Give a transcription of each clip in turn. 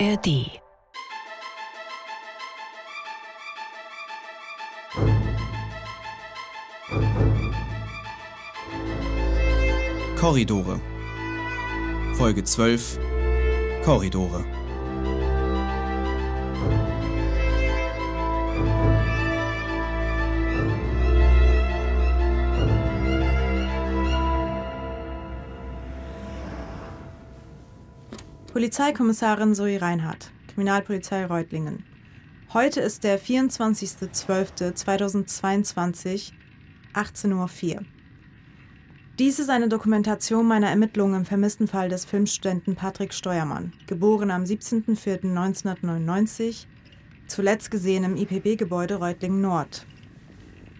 ARD. Korridore. Folge 12. Korridore. Polizeikommissarin Zoe Reinhardt, Kriminalpolizei Reutlingen. Heute ist der 24.12.2022, 18.04 Uhr. Dies ist eine Dokumentation meiner Ermittlungen im vermissten Fall des Filmstudenten Patrick Steuermann, geboren am 17.04.1999, zuletzt gesehen im IPB-Gebäude Reutlingen Nord.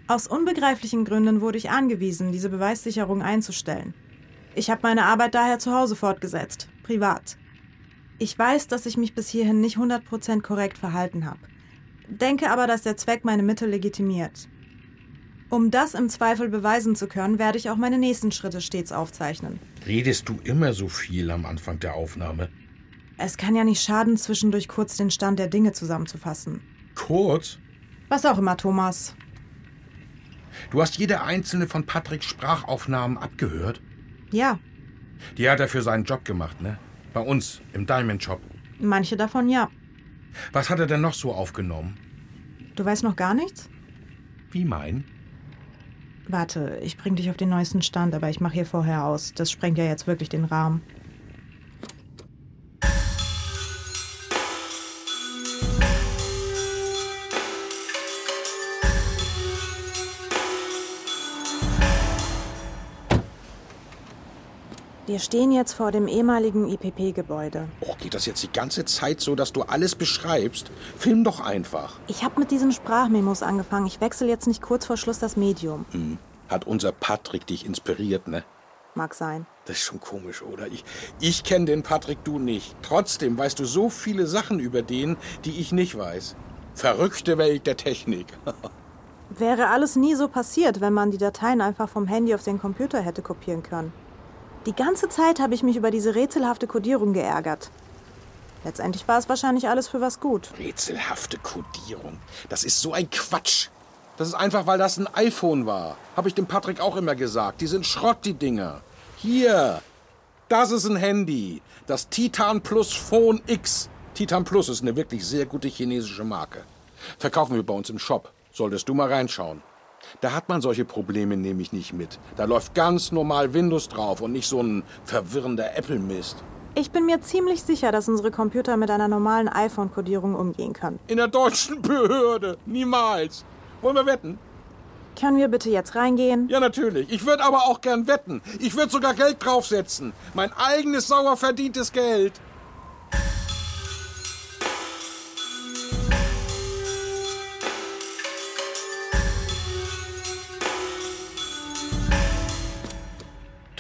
Aus unbegreiflichen Gründen wurde ich angewiesen, diese Beweissicherung einzustellen. Ich habe meine Arbeit daher zu Hause fortgesetzt, privat. Ich weiß, dass ich mich bis hierhin nicht 100% korrekt verhalten habe. Denke aber, dass der Zweck meine Mittel legitimiert. Um das im Zweifel beweisen zu können, werde ich auch meine nächsten Schritte stets aufzeichnen. Redest du immer so viel am Anfang der Aufnahme? Es kann ja nicht schaden, zwischendurch kurz den Stand der Dinge zusammenzufassen. Kurz? Was auch immer, Thomas. Du hast jede einzelne von Patricks Sprachaufnahmen abgehört? Ja, Die hat er für seinen Job gemacht, ne? Bei uns, im Diamond Shop. manche davon ja. Was hat er denn noch so aufgenommen? Du weißt noch gar nichts? Wie mein? Warte, ich bring dich auf den neuesten Stand, aber ich mache hier vorher aus. Das sprengt ja jetzt wirklich den Rahmen. Wir stehen jetzt vor dem ehemaligen IPP-Gebäude. Oh, geht das jetzt die ganze Zeit so, dass du alles beschreibst? Film doch einfach. Ich habe mit diesen Sprachmemos angefangen. Ich wechsle jetzt nicht kurz vor Schluss das Medium. Hat unser Patrick dich inspiriert, ne? Mag sein. Das ist schon komisch, oder? Ich, ich kenne den Patrick, du nicht. Trotzdem weißt du so viele Sachen über den, die ich nicht weiß. Verrückte Welt der Technik. Wäre alles nie so passiert, wenn man die Dateien einfach vom Handy auf den Computer hätte kopieren können. Die ganze Zeit habe ich mich über diese rätselhafte Kodierung geärgert. Letztendlich war es wahrscheinlich alles für was gut. Rätselhafte Kodierung. Das ist so ein Quatsch. Das ist einfach, weil das ein iPhone war. Habe ich dem Patrick auch immer gesagt. Die sind Schrott, die Dinger. Hier. Das ist ein Handy. Das Titan Plus Phone X. Titan Plus ist eine wirklich sehr gute chinesische Marke. Verkaufen wir bei uns im Shop. Solltest du mal reinschauen. Da hat man solche Probleme nämlich nicht mit. Da läuft ganz normal Windows drauf und nicht so ein verwirrender Apple-Mist. Ich bin mir ziemlich sicher, dass unsere Computer mit einer normalen iPhone-Kodierung umgehen können. In der deutschen Behörde. Niemals. Wollen wir wetten? Können wir bitte jetzt reingehen? Ja, natürlich. Ich würde aber auch gern wetten. Ich würde sogar Geld draufsetzen. Mein eigenes sauer verdientes Geld.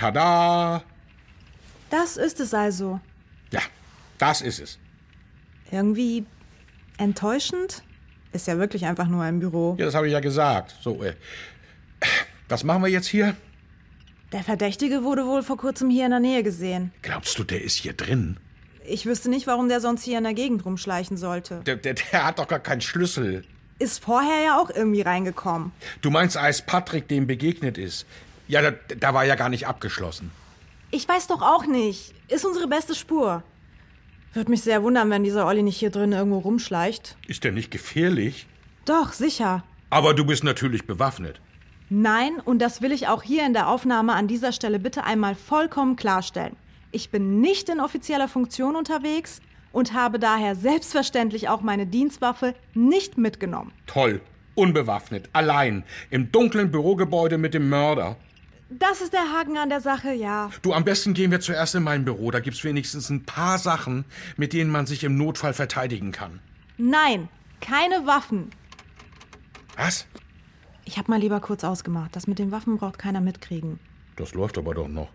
Tada! Das ist es also. Ja, das ist es. Irgendwie enttäuschend? Ist ja wirklich einfach nur ein Büro. Ja, das habe ich ja gesagt. So, äh, was machen wir jetzt hier? Der Verdächtige wurde wohl vor kurzem hier in der Nähe gesehen. Glaubst du, der ist hier drin? Ich wüsste nicht, warum der sonst hier in der Gegend rumschleichen sollte. Der, der, der hat doch gar keinen Schlüssel. Ist vorher ja auch irgendwie reingekommen. Du meinst, als Patrick dem begegnet ist? Ja, da, da war ja gar nicht abgeschlossen. Ich weiß doch auch nicht. Ist unsere beste Spur. Würde mich sehr wundern, wenn dieser Olli nicht hier drin irgendwo rumschleicht. Ist der nicht gefährlich? Doch, sicher. Aber du bist natürlich bewaffnet. Nein, und das will ich auch hier in der Aufnahme an dieser Stelle bitte einmal vollkommen klarstellen. Ich bin nicht in offizieller Funktion unterwegs und habe daher selbstverständlich auch meine Dienstwaffe nicht mitgenommen. Toll. Unbewaffnet. Allein. Im dunklen Bürogebäude mit dem Mörder. Das ist der Haken an der Sache, ja. Du, am besten gehen wir zuerst in mein Büro. Da gibt's wenigstens ein paar Sachen, mit denen man sich im Notfall verteidigen kann. Nein, keine Waffen. Was? Ich hab mal lieber kurz ausgemacht. Das mit den Waffen braucht keiner mitkriegen. Das läuft aber doch noch.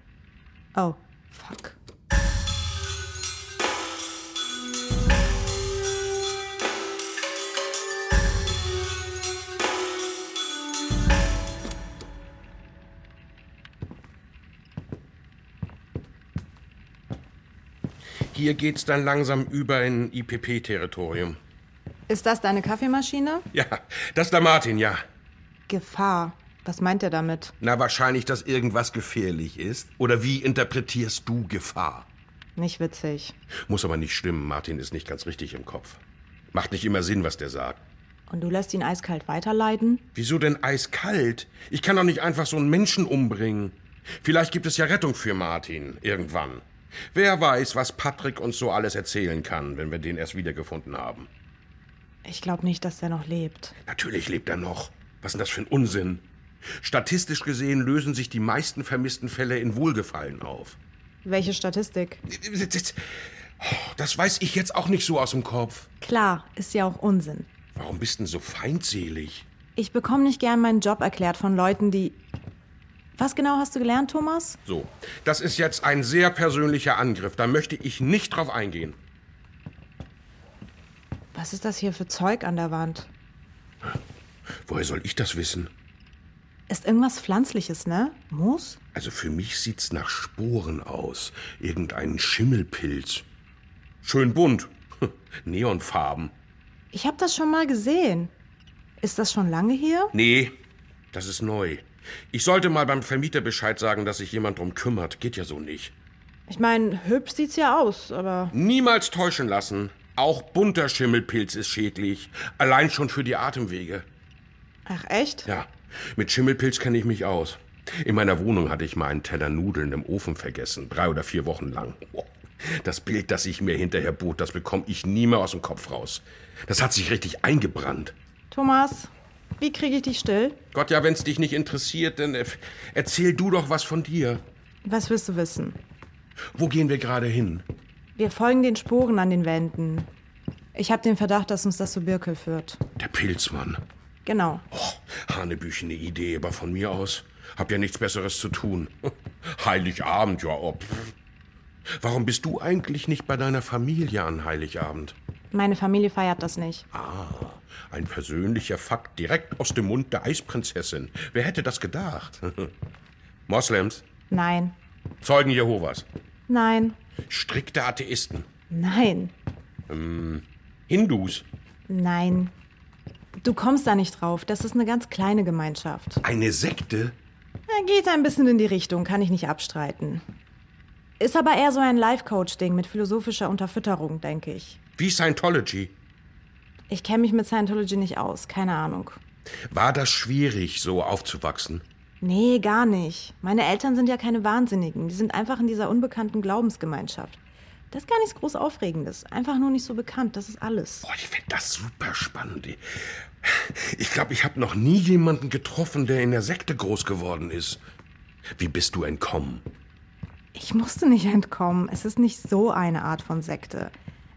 Oh, fuck. Hier geht's dann langsam über in IPP-Territorium. Ist das deine Kaffeemaschine? Ja, das ist der Martin, ja. Gefahr. Was meint er damit? Na, wahrscheinlich, dass irgendwas gefährlich ist. Oder wie interpretierst du Gefahr? Nicht witzig. Muss aber nicht stimmen. Martin ist nicht ganz richtig im Kopf. Macht nicht immer Sinn, was der sagt. Und du lässt ihn eiskalt weiterleiden? Wieso denn eiskalt? Ich kann doch nicht einfach so einen Menschen umbringen. Vielleicht gibt es ja Rettung für Martin. Irgendwann. Wer weiß, was Patrick uns so alles erzählen kann, wenn wir den erst wiedergefunden haben. Ich glaube nicht, dass er noch lebt. Natürlich lebt er noch. Was ist denn das für ein Unsinn? Statistisch gesehen lösen sich die meisten vermissten Fälle in Wohlgefallen auf. Welche Statistik? Das weiß ich jetzt auch nicht so aus dem Kopf. Klar, ist ja auch Unsinn. Warum bist denn so feindselig? Ich bekomme nicht gern meinen Job erklärt von Leuten, die. Was genau hast du gelernt, Thomas? So, das ist jetzt ein sehr persönlicher Angriff. Da möchte ich nicht drauf eingehen. Was ist das hier für Zeug an der Wand? Woher soll ich das wissen? Ist irgendwas Pflanzliches, ne? Moos? Also für mich sieht's nach Sporen aus. Irgendein Schimmelpilz. Schön bunt. Neonfarben. Ich hab das schon mal gesehen. Ist das schon lange hier? Nee, das ist neu. Ich sollte mal beim Vermieter Bescheid sagen, dass sich jemand drum kümmert. Geht ja so nicht. Ich meine, hübsch sieht's ja aus, aber. Niemals täuschen lassen. Auch bunter Schimmelpilz ist schädlich. Allein schon für die Atemwege. Ach, echt? Ja, mit Schimmelpilz kenne ich mich aus. In meiner Wohnung hatte ich mal einen Teller Nudeln im Ofen vergessen. Drei oder vier Wochen lang. Das Bild, das ich mir hinterher bot, das bekomme ich nie mehr aus dem Kopf raus. Das hat sich richtig eingebrannt. Thomas, wie kriege ich dich still? Gott, ja, wenn's dich nicht interessiert, dann äh, erzähl du doch was von dir. Was willst du wissen? Wo gehen wir gerade hin? Wir folgen den Sporen an den Wänden. Ich habe den Verdacht, dass uns das zu Birkel führt. Der Pilzmann. Genau. Oh, Hanebüchen, eine Idee, aber von mir aus. Hab ja nichts Besseres zu tun. Heiligabend, ja, ob. Warum bist du eigentlich nicht bei deiner Familie an Heiligabend? Meine Familie feiert das nicht. Ah, ein persönlicher Fakt direkt aus dem Mund der Eisprinzessin. Wer hätte das gedacht? Moslems? Nein. Zeugen Jehovas? Nein. Strikte Atheisten? Nein. Ähm, Hindus? Nein. Du kommst da nicht drauf. Das ist eine ganz kleine Gemeinschaft. Eine Sekte? Ja, geht ein bisschen in die Richtung, kann ich nicht abstreiten. Ist aber eher so ein Life-Coach-Ding mit philosophischer Unterfütterung, denke ich. Wie Scientology? Ich kenne mich mit Scientology nicht aus, keine Ahnung. War das schwierig, so aufzuwachsen? Nee, gar nicht. Meine Eltern sind ja keine Wahnsinnigen. Die sind einfach in dieser unbekannten Glaubensgemeinschaft. Das ist gar nichts groß Aufregendes. Einfach nur nicht so bekannt. Das ist alles. Boah, ich finde das super spannend. Ich glaube, ich habe noch nie jemanden getroffen, der in der Sekte groß geworden ist. Wie bist du entkommen? Ich musste nicht entkommen. Es ist nicht so eine Art von Sekte.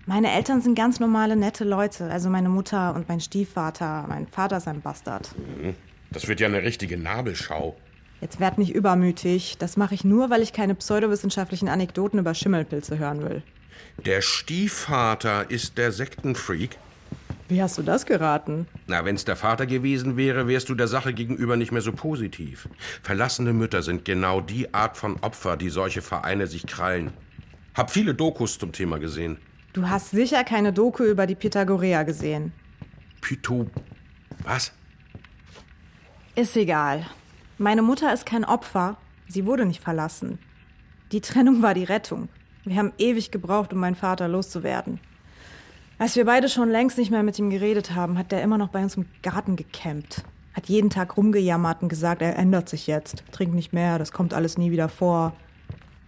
Meine Eltern sind ganz normale, nette Leute. Also meine Mutter und mein Stiefvater. Mein Vater ist ein Bastard. Das wird ja eine richtige Nabelschau. Jetzt werd nicht übermütig. Das mache ich nur, weil ich keine pseudowissenschaftlichen Anekdoten über Schimmelpilze hören will. Der Stiefvater ist der Sektenfreak? Wie hast du das geraten? Na, wenn's der Vater gewesen wäre, wärst du der Sache gegenüber nicht mehr so positiv. Verlassene Mütter sind genau die Art von Opfer, die solche Vereine sich krallen. Hab viele Dokus zum Thema gesehen. Du hast sicher keine Doku über die Pythagoreer gesehen. Pytho. Was? Ist egal. Meine Mutter ist kein Opfer. Sie wurde nicht verlassen. Die Trennung war die Rettung. Wir haben ewig gebraucht, um meinen Vater loszuwerden. Als wir beide schon längst nicht mehr mit ihm geredet haben, hat der immer noch bei uns im Garten gecampt. Hat jeden Tag rumgejammert und gesagt, er ändert sich jetzt. Trinkt nicht mehr, das kommt alles nie wieder vor.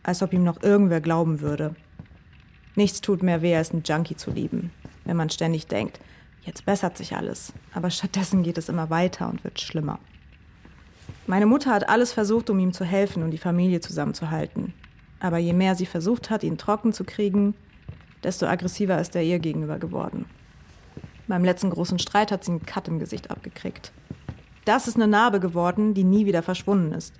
Als ob ihm noch irgendwer glauben würde. Nichts tut mehr weh, als einen Junkie zu lieben. Wenn man ständig denkt, jetzt bessert sich alles. Aber stattdessen geht es immer weiter und wird schlimmer. Meine Mutter hat alles versucht, um ihm zu helfen und die Familie zusammenzuhalten. Aber je mehr sie versucht hat, ihn trocken zu kriegen, desto aggressiver ist er ihr gegenüber geworden. Beim letzten großen Streit hat sie einen Cut im Gesicht abgekriegt. Das ist eine Narbe geworden, die nie wieder verschwunden ist.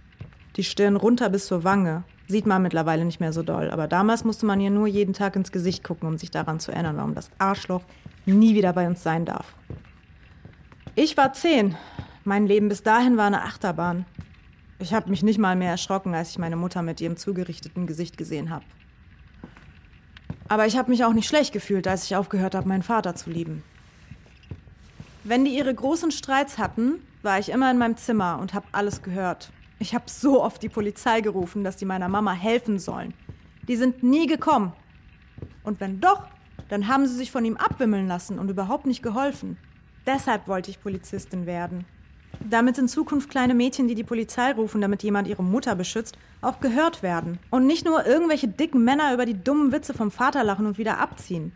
Die Stirn runter bis zur Wange. Sieht man mittlerweile nicht mehr so doll, aber damals musste man ihr nur jeden Tag ins Gesicht gucken, um sich daran zu erinnern, warum das Arschloch nie wieder bei uns sein darf. Ich war zehn. Mein Leben bis dahin war eine Achterbahn. Ich habe mich nicht mal mehr erschrocken, als ich meine Mutter mit ihrem zugerichteten Gesicht gesehen habe. Aber ich habe mich auch nicht schlecht gefühlt, als ich aufgehört habe, meinen Vater zu lieben. Wenn die ihre großen Streits hatten, war ich immer in meinem Zimmer und habe alles gehört. Ich habe so oft die Polizei gerufen, dass die meiner Mama helfen sollen. Die sind nie gekommen. Und wenn doch, dann haben sie sich von ihm abwimmeln lassen und überhaupt nicht geholfen. Deshalb wollte ich Polizistin werden. Damit in Zukunft kleine Mädchen, die die Polizei rufen, damit jemand ihre Mutter beschützt, auch gehört werden. Und nicht nur irgendwelche dicken Männer über die dummen Witze vom Vater lachen und wieder abziehen.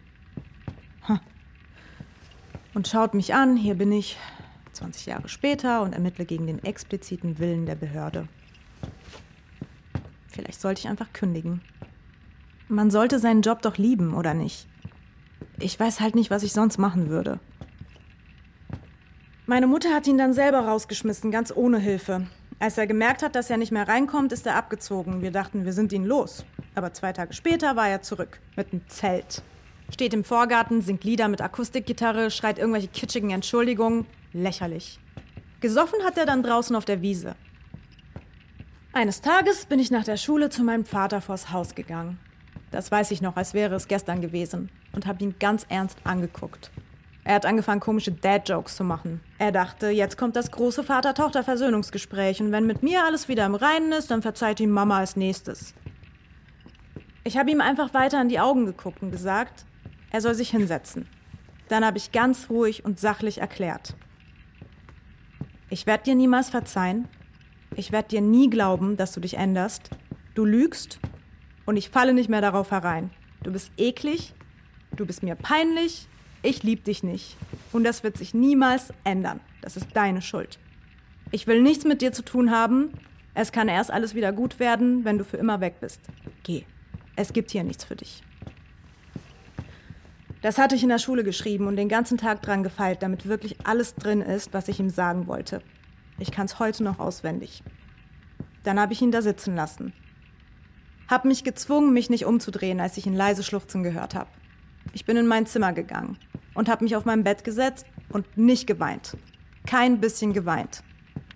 Und schaut mich an, hier bin ich, 20 Jahre später, und ermittle gegen den expliziten Willen der Behörde. Vielleicht sollte ich einfach kündigen. Man sollte seinen Job doch lieben, oder nicht? Ich weiß halt nicht, was ich sonst machen würde. Meine Mutter hat ihn dann selber rausgeschmissen, ganz ohne Hilfe. Als er gemerkt hat, dass er nicht mehr reinkommt, ist er abgezogen. Wir dachten, wir sind ihn los. Aber zwei Tage später war er zurück. Mit einem Zelt. Steht im Vorgarten, singt Lieder mit Akustikgitarre, schreit irgendwelche kitschigen Entschuldigungen. Lächerlich. Gesoffen hat er dann draußen auf der Wiese. Eines Tages bin ich nach der Schule zu meinem Vater vors Haus gegangen. Das weiß ich noch, als wäre es gestern gewesen. Und habe ihn ganz ernst angeguckt. Er hat angefangen, komische Dad-Jokes zu machen. Er dachte, jetzt kommt das große Vater-Tochter-Versöhnungsgespräch und wenn mit mir alles wieder im Reinen ist, dann verzeiht ihm Mama als nächstes. Ich habe ihm einfach weiter in die Augen geguckt und gesagt, er soll sich hinsetzen. Dann habe ich ganz ruhig und sachlich erklärt. Ich werde dir niemals verzeihen. Ich werde dir nie glauben, dass du dich änderst. Du lügst und ich falle nicht mehr darauf herein. Du bist eklig, du bist mir peinlich, ich liebe dich nicht. Und das wird sich niemals ändern. Das ist deine Schuld. Ich will nichts mit dir zu tun haben. Es kann erst alles wieder gut werden, wenn du für immer weg bist. Geh. Es gibt hier nichts für dich. Das hatte ich in der Schule geschrieben und den ganzen Tag dran gefeilt, damit wirklich alles drin ist, was ich ihm sagen wollte. Ich kann es heute noch auswendig. Dann habe ich ihn da sitzen lassen. Hab mich gezwungen, mich nicht umzudrehen, als ich ihn leise schluchzen gehört habe. Ich bin in mein Zimmer gegangen und habe mich auf mein Bett gesetzt und nicht geweint. Kein bisschen geweint.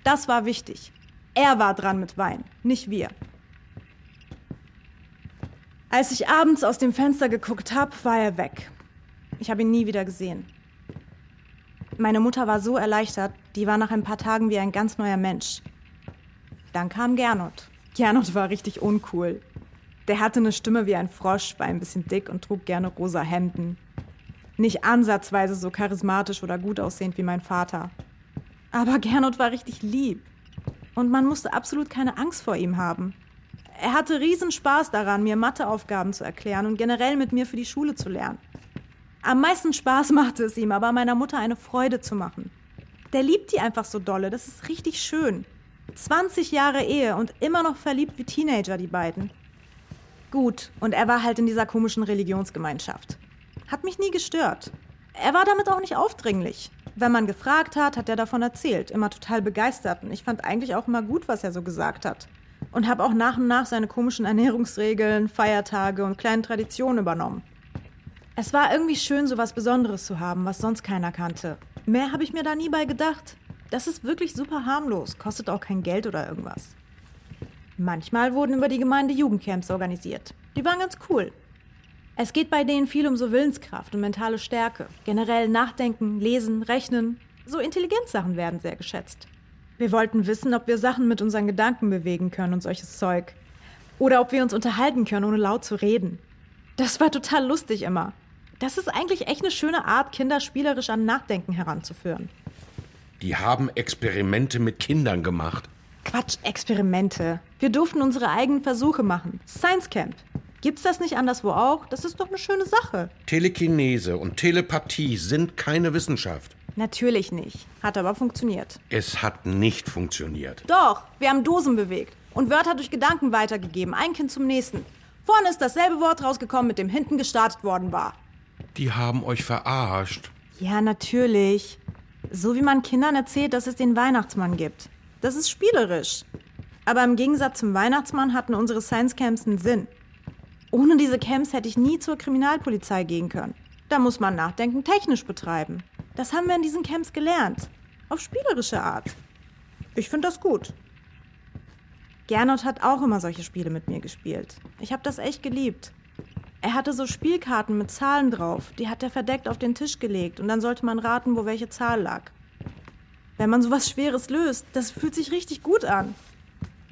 Das war wichtig. Er war dran mit Wein, nicht wir. Als ich abends aus dem Fenster geguckt habe, war er weg. Ich habe ihn nie wieder gesehen. Meine Mutter war so erleichtert, die war nach ein paar Tagen wie ein ganz neuer Mensch. Dann kam Gernot. Gernot war richtig uncool. Der hatte eine Stimme wie ein Frosch, war ein bisschen dick und trug gerne rosa Hemden. Nicht ansatzweise so charismatisch oder gut aussehend wie mein Vater. Aber Gernot war richtig lieb. Und man musste absolut keine Angst vor ihm haben. Er hatte riesen Spaß daran, mir Matheaufgaben zu erklären und generell mit mir für die Schule zu lernen. Am meisten Spaß machte es ihm aber, meiner Mutter eine Freude zu machen. Der liebt die einfach so dolle, das ist richtig schön. 20 Jahre Ehe und immer noch verliebt wie Teenager, die beiden. Gut, und er war halt in dieser komischen Religionsgemeinschaft. Hat mich nie gestört. Er war damit auch nicht aufdringlich. Wenn man gefragt hat, hat er davon erzählt, immer total begeistert. Und ich fand eigentlich auch immer gut, was er so gesagt hat. Und habe auch nach und nach seine komischen Ernährungsregeln, Feiertage und kleinen Traditionen übernommen. Es war irgendwie schön, so was Besonderes zu haben, was sonst keiner kannte. Mehr habe ich mir da nie bei gedacht. Das ist wirklich super harmlos, kostet auch kein Geld oder irgendwas. Manchmal wurden über die Gemeinde Jugendcamps organisiert. Die waren ganz cool. Es geht bei denen viel um so Willenskraft und mentale Stärke. Generell Nachdenken, Lesen, Rechnen. So Intelligenzsachen werden sehr geschätzt. Wir wollten wissen, ob wir Sachen mit unseren Gedanken bewegen können und solches Zeug. Oder ob wir uns unterhalten können, ohne laut zu reden. Das war total lustig immer. Das ist eigentlich echt eine schöne Art, Kinder spielerisch an Nachdenken heranzuführen. Die haben Experimente mit Kindern gemacht. Quatsch, Experimente. Wir durften unsere eigenen Versuche machen. Science Camp. Gibt's das nicht anderswo auch? Das ist doch eine schöne Sache. Telekinese und Telepathie sind keine Wissenschaft. Natürlich nicht. Hat aber funktioniert. Es hat nicht funktioniert. Doch, wir haben Dosen bewegt und Wörter durch Gedanken weitergegeben, ein Kind zum nächsten. Vorne ist dasselbe Wort rausgekommen, mit dem hinten gestartet worden war. Die haben euch verarscht. Ja, natürlich. So wie man Kindern erzählt, dass es den Weihnachtsmann gibt. Das ist spielerisch. Aber im Gegensatz zum Weihnachtsmann hatten unsere Science Camps einen Sinn. Ohne diese Camps hätte ich nie zur Kriminalpolizei gehen können. Da muss man Nachdenken technisch betreiben. Das haben wir in diesen Camps gelernt. Auf spielerische Art. Ich finde das gut. Gernot hat auch immer solche Spiele mit mir gespielt. Ich habe das echt geliebt. Er hatte so Spielkarten mit Zahlen drauf. Die hat er verdeckt auf den Tisch gelegt und dann sollte man raten, wo welche Zahl lag. Wenn man sowas Schweres löst, das fühlt sich richtig gut an.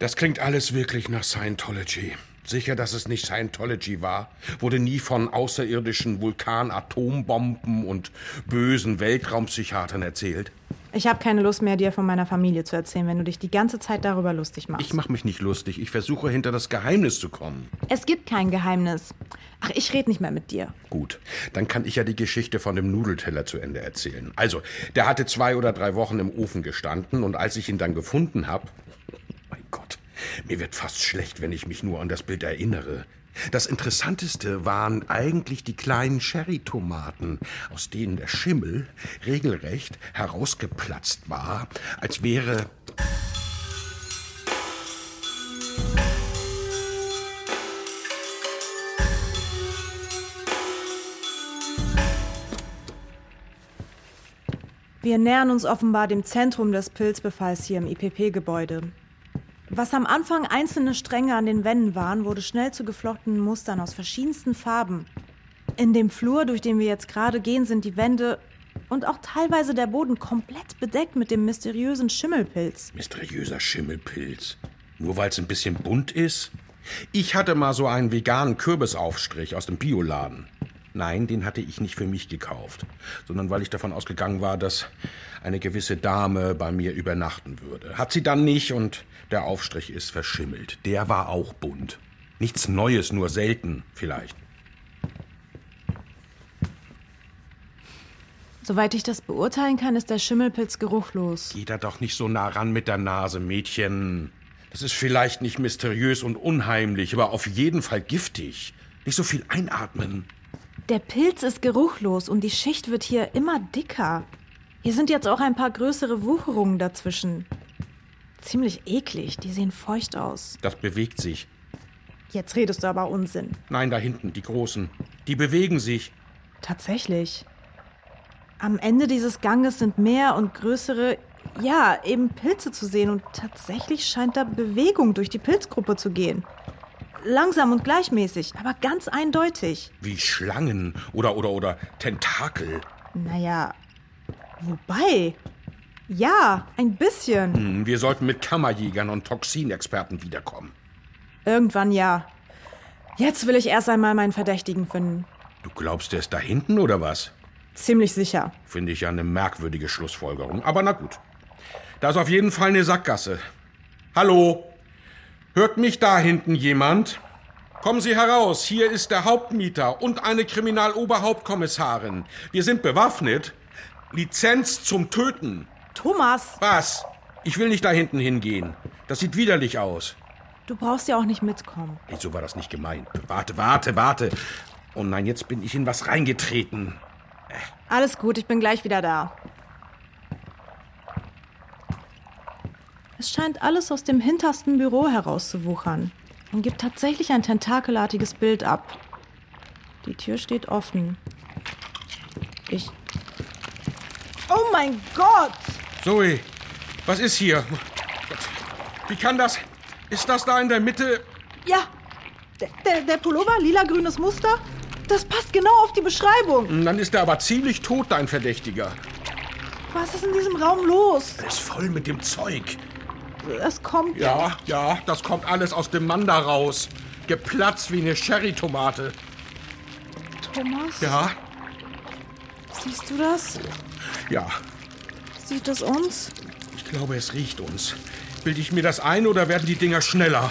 Das klingt alles wirklich nach Scientology. Sicher, dass es nicht Scientology war? Wurde nie von außerirdischen Vulkanatombomben und bösen Weltraumpsychiatern erzählt? Ich habe keine Lust mehr, dir von meiner Familie zu erzählen, wenn du dich die ganze Zeit darüber lustig machst. Ich mache mich nicht lustig. Ich versuche hinter das Geheimnis zu kommen. es gibt kein Geheimnis. Ach, ich rede nicht mehr mit dir. Gut, dann kann ich ja die Geschichte von dem Nudelteller zu Ende erzählen. Also, der hatte zwei oder drei Wochen im Ofen gestanden und als ich ihn dann gefunden habe, mein Gott, mir wird fast schlecht, wenn ich mich nur an das Bild erinnere. Das Interessanteste waren eigentlich die kleinen Cherrytomaten, aus denen der Schimmel regelrecht herausgeplatzt war, als wäre Wir nähern uns offenbar dem Zentrum des Pilzbefalls hier im IPP-Gebäude. Was am Anfang einzelne Stränge an den Wänden waren, wurde schnell zu geflochtenen Mustern aus verschiedensten Farben. In dem Flur, durch den wir jetzt gerade gehen, sind die Wände und auch teilweise der Boden komplett bedeckt mit dem mysteriösen Schimmelpilz. Mysteriöser Schimmelpilz. Nur weil es ein bisschen bunt ist? Ich hatte mal so einen veganen Kürbisaufstrich aus dem Bioladen. Nein, den hatte ich nicht für mich gekauft, sondern weil ich davon ausgegangen war, dass eine gewisse Dame bei mir übernachten würde. Hat sie dann nicht und der Aufstrich ist verschimmelt. Der war auch bunt. Nichts Neues, nur selten vielleicht. Soweit ich das beurteilen kann, ist der Schimmelpilz geruchlos. Geh da doch nicht so nah ran mit der Nase, Mädchen. Das ist vielleicht nicht mysteriös und unheimlich, aber auf jeden Fall giftig. Nicht so viel einatmen. Der Pilz ist geruchlos und die Schicht wird hier immer dicker. Hier sind jetzt auch ein paar größere Wucherungen dazwischen. Ziemlich eklig, die sehen feucht aus. Das bewegt sich. Jetzt redest du aber Unsinn. Nein, da hinten, die Großen. Die bewegen sich. Tatsächlich. Am Ende dieses Ganges sind mehr und größere, ja, eben Pilze zu sehen und tatsächlich scheint da Bewegung durch die Pilzgruppe zu gehen. Langsam und gleichmäßig, aber ganz eindeutig. Wie Schlangen oder oder oder Tentakel. Naja, wobei. Ja, ein bisschen. Hm, Wir sollten mit Kammerjägern und Toxinexperten wiederkommen. Irgendwann ja. Jetzt will ich erst einmal meinen Verdächtigen finden. Du glaubst, der ist da hinten oder was? Ziemlich sicher. Finde ich ja eine merkwürdige Schlussfolgerung. Aber na gut. Da ist auf jeden Fall eine Sackgasse. Hallo? Hört mich da hinten jemand? Kommen Sie heraus, hier ist der Hauptmieter und eine Kriminaloberhauptkommissarin. Wir sind bewaffnet. Lizenz zum Töten. Thomas, Was? Ich will nicht da hinten hingehen. Das sieht widerlich aus. du brauchst ja auch nicht mitkommen. Nee, so war das nicht gemeint. Warte, warte, warte. Oh nein, jetzt bin ich in was reingetreten. Alles gut, ich bin gleich wieder da. Es scheint alles aus dem hintersten Büro herauszuwuchern und gibt tatsächlich ein tentakelartiges Bild ab. Die Tür steht offen. Ich. Oh mein Gott! Zoe, was ist hier? Wie kann das? Ist das da in der Mitte? Ja, der, der, der Pullover, lila-grünes Muster, das passt genau auf die Beschreibung. Dann ist er aber ziemlich tot, dein Verdächtiger. Was ist in diesem Raum los? Er ist voll mit dem Zeug. Es kommt. Ja, ja, das kommt alles aus dem Mann da raus. Geplatzt wie eine Cherrytomate. Thomas, Ja, siehst du das? ja. Sieht es uns? Ich glaube, es riecht uns. Bilde ich mir das ein oder werden die Dinger schneller?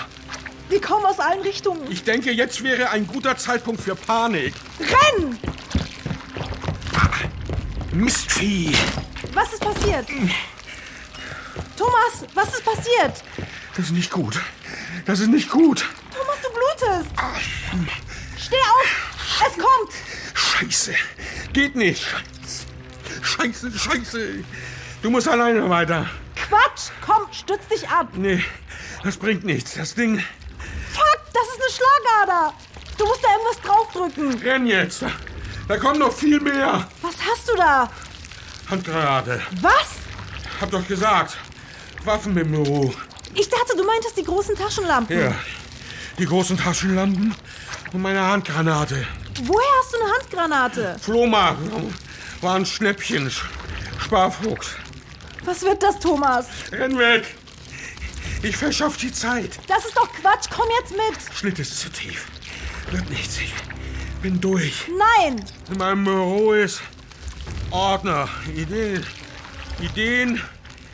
Die kommen aus allen Richtungen. Ich denke, jetzt wäre ein guter Zeitpunkt für Panik. Renn! Mistvieh! Was ist passiert? Thomas, was ist passiert? Das ist nicht gut. Das ist nicht gut. Thomas, du blutest. Steh auf! Es kommt! Scheiße. Geht nicht. Scheiße, scheiße. Du musst alleine weiter. Quatsch! Komm, stütz dich ab! Nee, das bringt nichts. Das Ding. Fuck, das ist eine Schlagader! Du musst da irgendwas draufdrücken. Renn jetzt. Da, da kommt noch viel mehr. Was hast du da? Handgranate. Was? Hab doch gesagt. Waffen im Büro. Ich dachte, du meintest die großen Taschenlampen. Ja. Die großen Taschenlampen Und meine Handgranate. Woher hast du eine Handgranate? Flohmarkt. War ein Schnäppchen. Sparfuchs. Was wird das, Thomas? Renn weg. Ich verschaff die Zeit. Das ist doch Quatsch. Komm jetzt mit. Schnitt ist zu tief. Wird nichts. Ich bin durch. Nein. In meinem Büro ist Ordner. Ideen. Ideen,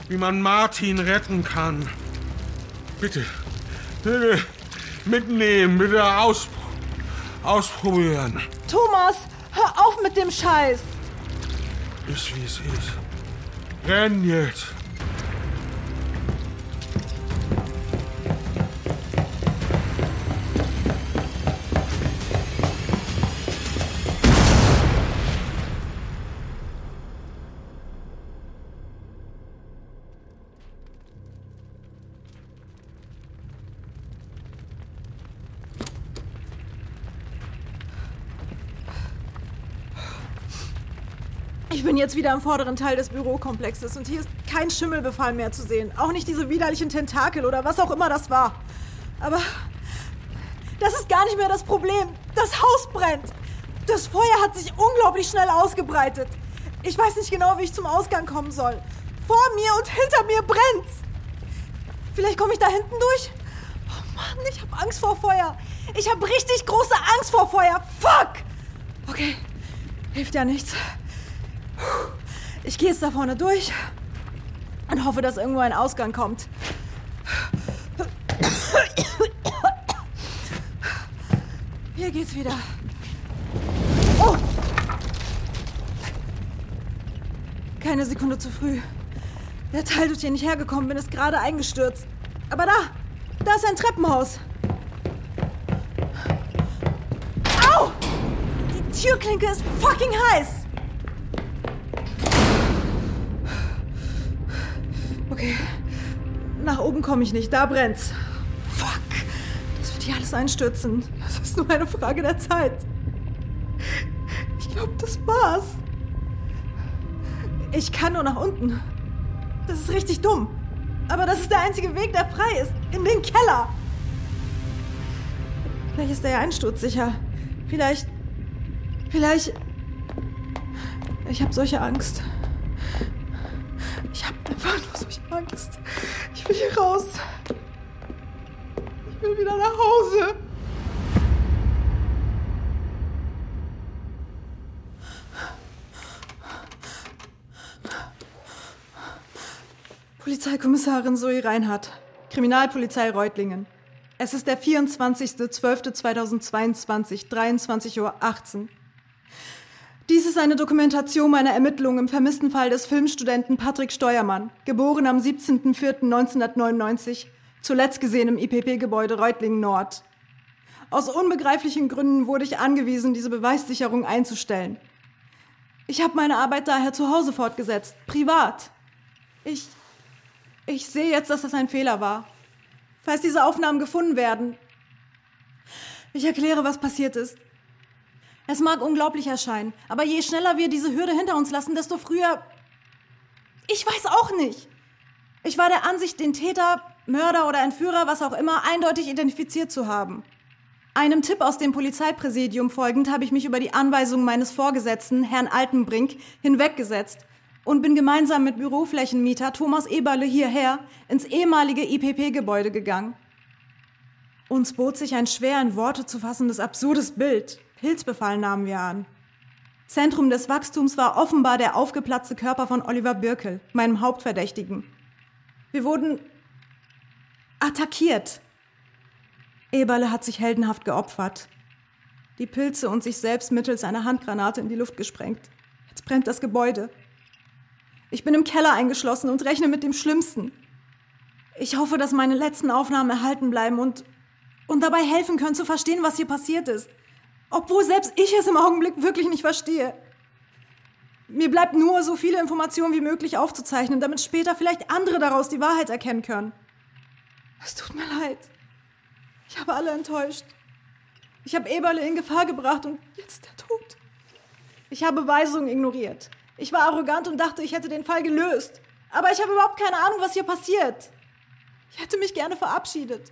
wie man Martin retten kann. Bitte. Bitte mitnehmen. Bitte aus, ausprobieren. Thomas, hör auf mit dem Scheiß. Ist wie es ist. Renn jetzt. Jetzt wieder im vorderen Teil des Bürokomplexes und hier ist kein Schimmelbefall mehr zu sehen. Auch nicht diese widerlichen Tentakel oder was auch immer das war. Aber das ist gar nicht mehr das Problem. Das Haus brennt. Das Feuer hat sich unglaublich schnell ausgebreitet. Ich weiß nicht genau, wie ich zum Ausgang kommen soll. Vor mir und hinter mir brennt's. Vielleicht komme ich da hinten durch? Oh Mann, ich habe Angst vor Feuer. Ich habe richtig große Angst vor Feuer. Fuck! Okay, hilft ja nichts. Ich gehe jetzt da vorne durch und hoffe, dass irgendwo ein Ausgang kommt. Hier geht's wieder. Oh! Keine Sekunde zu früh. Der Teil, durch den ich hergekommen bin, ist gerade eingestürzt. Aber da! Da ist ein Treppenhaus. Au! Die Türklinke ist fucking heiß! Okay. Nach oben komme ich nicht, da brennt's. Fuck. Das wird hier alles einstürzen. Das ist nur eine Frage der Zeit. Ich glaube, das war's. Ich kann nur nach unten. Das ist richtig dumm. Aber das ist der einzige Weg, der frei ist. In den Keller. Vielleicht ist der ja einsturzsicher. Vielleicht. Vielleicht. Ich habe solche Angst. Ich einfach nur solche Angst. Ich will hier raus. Ich will wieder nach Hause. Polizeikommissarin Zoe Reinhardt, Kriminalpolizei Reutlingen. Es ist der 24.12.2022, 23.18 Uhr. Dies ist eine Dokumentation meiner Ermittlungen im vermissten Fall des Filmstudenten Patrick Steuermann, geboren am 17.04.1999, zuletzt gesehen im IPP-Gebäude Reutlingen Nord. Aus unbegreiflichen Gründen wurde ich angewiesen, diese Beweissicherung einzustellen. Ich habe meine Arbeit daher zu Hause fortgesetzt, privat. Ich. Ich sehe jetzt, dass das ein Fehler war. Falls diese Aufnahmen gefunden werden. Ich erkläre, was passiert ist. Es mag unglaublich erscheinen, aber je schneller wir diese Hürde hinter uns lassen, desto früher. Ich weiß auch nicht. Ich war der Ansicht, den Täter, Mörder oder Entführer, was auch immer, eindeutig identifiziert zu haben. Einem Tipp aus dem Polizeipräsidium folgend habe ich mich über die Anweisung meines Vorgesetzten, Herrn Altenbrink, hinweggesetzt und bin gemeinsam mit Büroflächenmieter Thomas Eberle hierher ins ehemalige IPP-Gebäude gegangen. Uns bot sich ein schwer in Worte zu fassendes absurdes Bild. Pilzbefall nahmen wir an. Zentrum des Wachstums war offenbar der aufgeplatzte Körper von Oliver Birkel, meinem Hauptverdächtigen. Wir wurden attackiert. Eberle hat sich heldenhaft geopfert. Die Pilze und sich selbst mittels einer Handgranate in die Luft gesprengt. Jetzt brennt das Gebäude. Ich bin im Keller eingeschlossen und rechne mit dem Schlimmsten. Ich hoffe, dass meine letzten Aufnahmen erhalten bleiben und, und dabei helfen können zu verstehen, was hier passiert ist. Obwohl selbst ich es im Augenblick wirklich nicht verstehe. Mir bleibt nur, so viele Informationen wie möglich aufzuzeichnen, damit später vielleicht andere daraus die Wahrheit erkennen können. Es tut mir leid. Ich habe alle enttäuscht. Ich habe Eberle in Gefahr gebracht und jetzt ist er tot. Ich habe Weisungen ignoriert. Ich war arrogant und dachte, ich hätte den Fall gelöst. Aber ich habe überhaupt keine Ahnung, was hier passiert. Ich hätte mich gerne verabschiedet.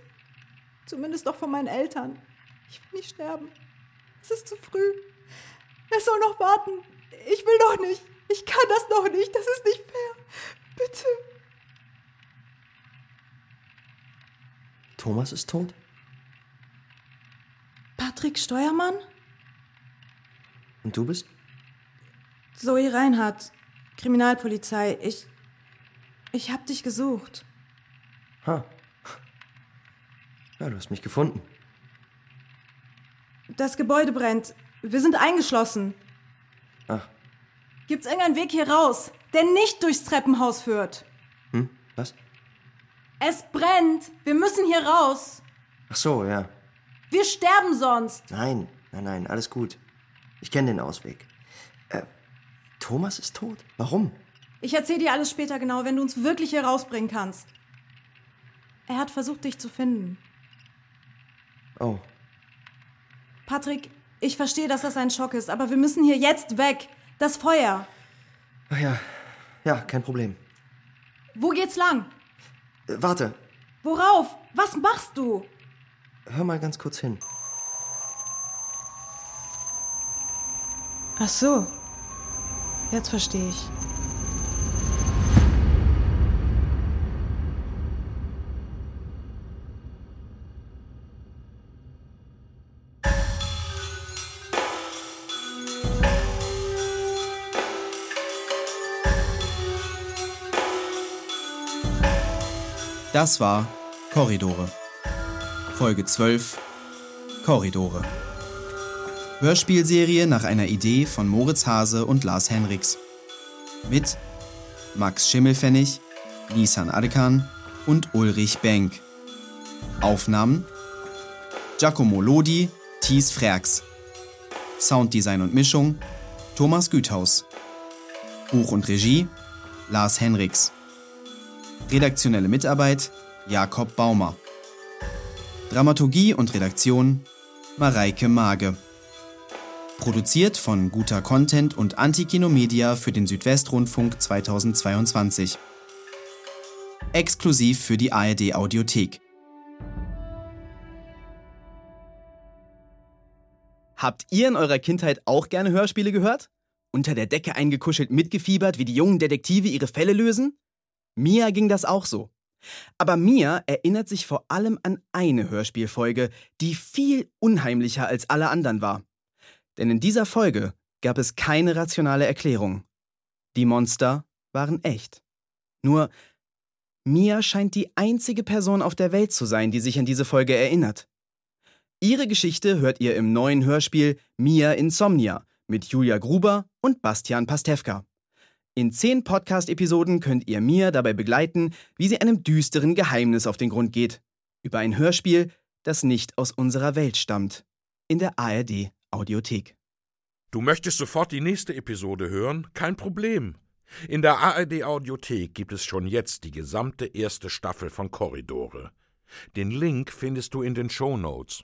Zumindest doch von meinen Eltern. Ich will nicht sterben. Es ist zu früh. Er soll noch warten. Ich will doch nicht. Ich kann das noch nicht. Das ist nicht fair. Bitte. Thomas ist tot? Patrick Steuermann? Und du bist? Zoe Reinhardt, Kriminalpolizei. Ich. Ich hab dich gesucht. Ha. Ja, du hast mich gefunden. Das Gebäude brennt. Wir sind eingeschlossen. Ach. Gibt's irgendeinen Weg hier raus, der nicht durchs Treppenhaus führt? Hm? Was? Es brennt. Wir müssen hier raus. Ach so, ja. Wir sterben sonst. Nein, nein, nein, alles gut. Ich kenne den Ausweg. Äh, Thomas ist tot. Warum? Ich erzähle dir alles später genau, wenn du uns wirklich hier rausbringen kannst. Er hat versucht, dich zu finden. Oh, Patrick, ich verstehe, dass das ein Schock ist, aber wir müssen hier jetzt weg. Das Feuer. ach ja. Ja, kein Problem. Wo geht's lang? Äh, warte, Worauf? Was machst du? hör mal ganz kurz hin. Ach so. Jetzt verstehe ich. Das war Korridore. Folge 12 Korridore. Hörspielserie nach einer Idee von Moritz Hase und Lars Henriks. Mit Max Schimmelfennig, Nisan Adekan und Ulrich Benk. Aufnahmen Giacomo Lodi, Thies Frerks. Sounddesign und Mischung Thomas Güthaus. Buch und Regie Lars Henriks. Redaktionelle Mitarbeit Jakob Baumer. Dramaturgie und Redaktion Mareike Mage. Produziert von Guter Content und Antikino Media für den Südwestrundfunk 2022. Exklusiv für die ARD Audiothek. Habt ihr in eurer Kindheit auch gerne Hörspiele gehört? Unter der Decke eingekuschelt mitgefiebert, wie die jungen Detektive ihre Fälle lösen? Mia ging das auch so. Aber Mia erinnert sich vor allem an eine Hörspielfolge, die viel unheimlicher als alle anderen war. Denn in dieser Folge gab es keine rationale Erklärung. Die Monster waren echt. Nur, Mia scheint die einzige Person auf der Welt zu sein, die sich an diese Folge erinnert. Ihre Geschichte hört ihr im neuen Hörspiel Mia Insomnia mit Julia Gruber und Bastian Pastewka. In zehn Podcast-Episoden könnt ihr Mia dabei begleiten, wie sie einem düsteren Geheimnis auf den Grund geht. Über ein Hörspiel, das nicht aus unserer Welt stammt. In der ARD Audiothek. Du möchtest sofort die nächste Episode hören? Kein Problem. In der ARD Audiothek gibt es schon jetzt die gesamte erste Staffel von Korridore. Den Link findest du in den Show Notes.